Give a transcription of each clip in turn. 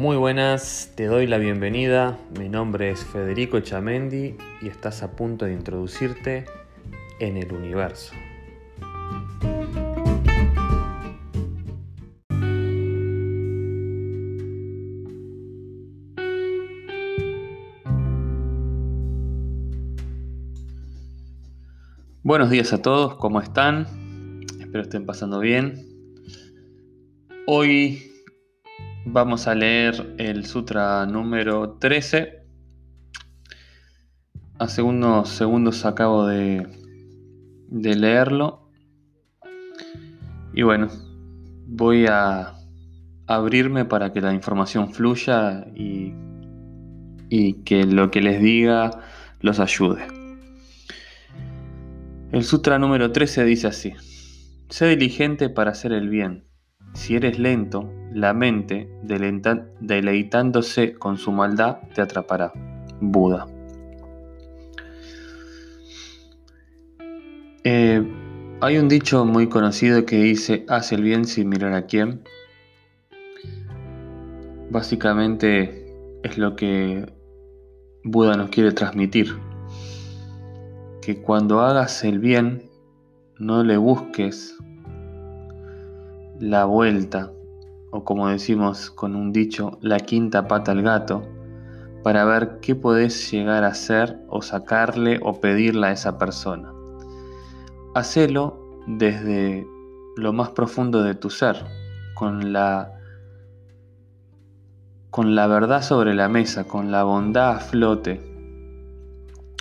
Muy buenas, te doy la bienvenida. Mi nombre es Federico Chamendi y estás a punto de introducirte en el universo. Buenos días a todos, ¿cómo están? Espero estén pasando bien. Hoy Vamos a leer el sutra número 13. Hace unos segundos acabo de, de leerlo. Y bueno, voy a abrirme para que la información fluya y, y que lo que les diga los ayude. El sutra número 13 dice así, sé diligente para hacer el bien si eres lento, la mente, deleitándose con su maldad, te atrapará. Buda. Eh, hay un dicho muy conocido que dice, haz el bien sin mirar a quién. Básicamente es lo que Buda nos quiere transmitir. Que cuando hagas el bien, no le busques la vuelta, o como decimos con un dicho, la quinta pata al gato, para ver qué podés llegar a hacer o sacarle o pedirle a esa persona. Hacelo desde lo más profundo de tu ser, con la con la verdad sobre la mesa, con la bondad a flote,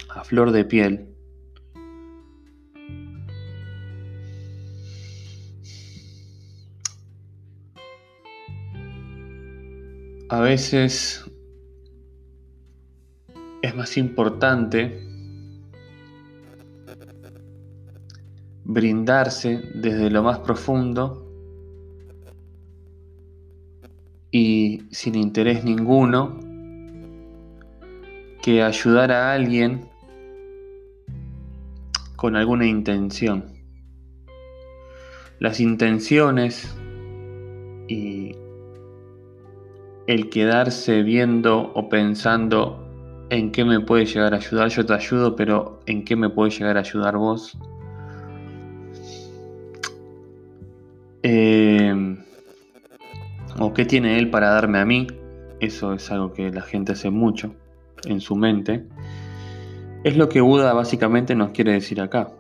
a flor de piel, a veces es más importante brindarse desde lo más profundo y sin interés ninguno que ayudar a alguien con alguna intención. Las intenciones y el quedarse viendo o pensando en qué me puede llegar a ayudar, yo te ayudo, pero en qué me puede llegar a ayudar vos. Eh, o qué tiene él para darme a mí. Eso es algo que la gente hace mucho en su mente. Es lo que Buda básicamente nos quiere decir acá.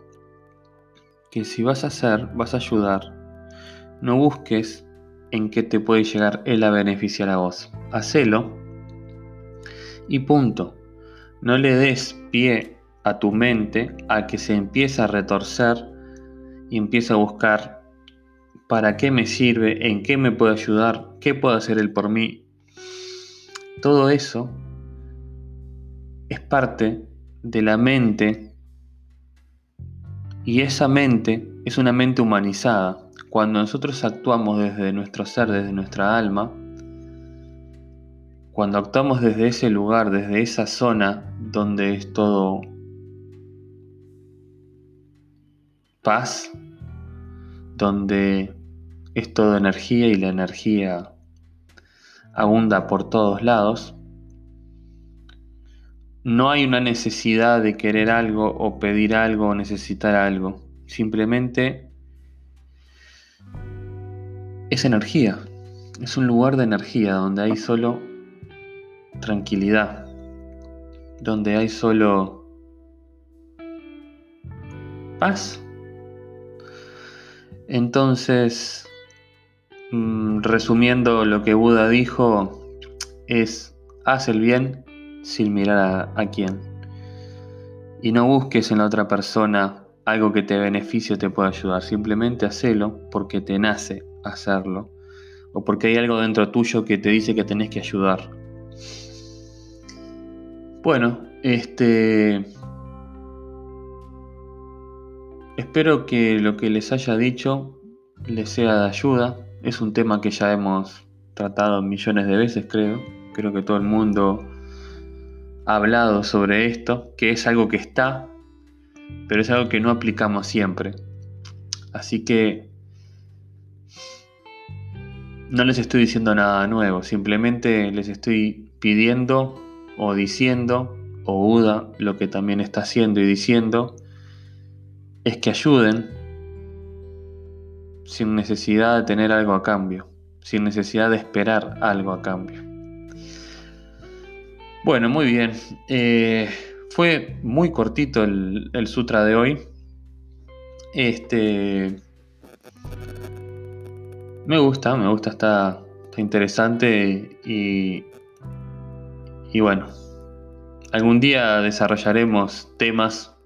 Que si vas a hacer, vas a ayudar, no busques en qué te puede llegar él a beneficiar a vos. Hacelo y punto. No le des pie a tu mente a que se empiece a retorcer y empiece a buscar para qué me sirve, en qué me puede ayudar, qué puede hacer él por mí. Todo eso es parte de la mente y esa mente es una mente humanizada cuando nosotros actuamos desde nuestro ser, desde nuestra alma, cuando actuamos desde ese lugar, desde esa zona donde es todo paz, donde es todo energía y la energía abunda por todos lados, no hay una necesidad de querer algo o pedir algo o necesitar algo. Simplemente es energía, es un lugar de energía donde hay solo tranquilidad, donde hay solo paz. Entonces, mm, resumiendo lo que Buda dijo, es haz el bien sin mirar a, quién. Y no busques en la otra persona algo que te beneficie o te pueda ayudar. Simplemente hacelo porque te nace hacerlo o porque hay algo dentro tuyo que te dice que tenés que ayudar. Bueno, este... Espero que lo que les haya dicho les sea de ayuda. Es un tema que ya hemos tratado millones de veces, creo. Creo que todo el mundo ha hablado sobre esto, que es algo que está, pero es algo que no aplicamos siempre. Así que no les estoy diciendo nada nuevo, simplemente les estoy pidiendo o diciendo, o Buda lo que también está haciendo y diciendo, es que ayuden sin necesidad de tener algo a cambio, sin necesidad de esperar algo a cambio. Bueno, muy bien. Eh, fue muy cortito el, sutra de hoy. Este. Me gusta, me gusta, está, interesante y, y bueno, algún día desarrollaremos temas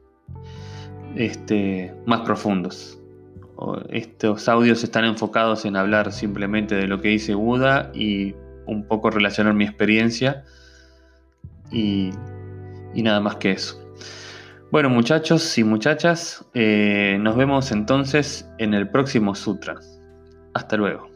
este, más profundos. Estos audios están enfocados en hablar simplemente de lo que dice Buda y un poco relacionar mi experiencia y, nada más que eso. Bueno muchachos y muchachas, eh, nos vemos entonces en el próximo sutra. Hasta luego.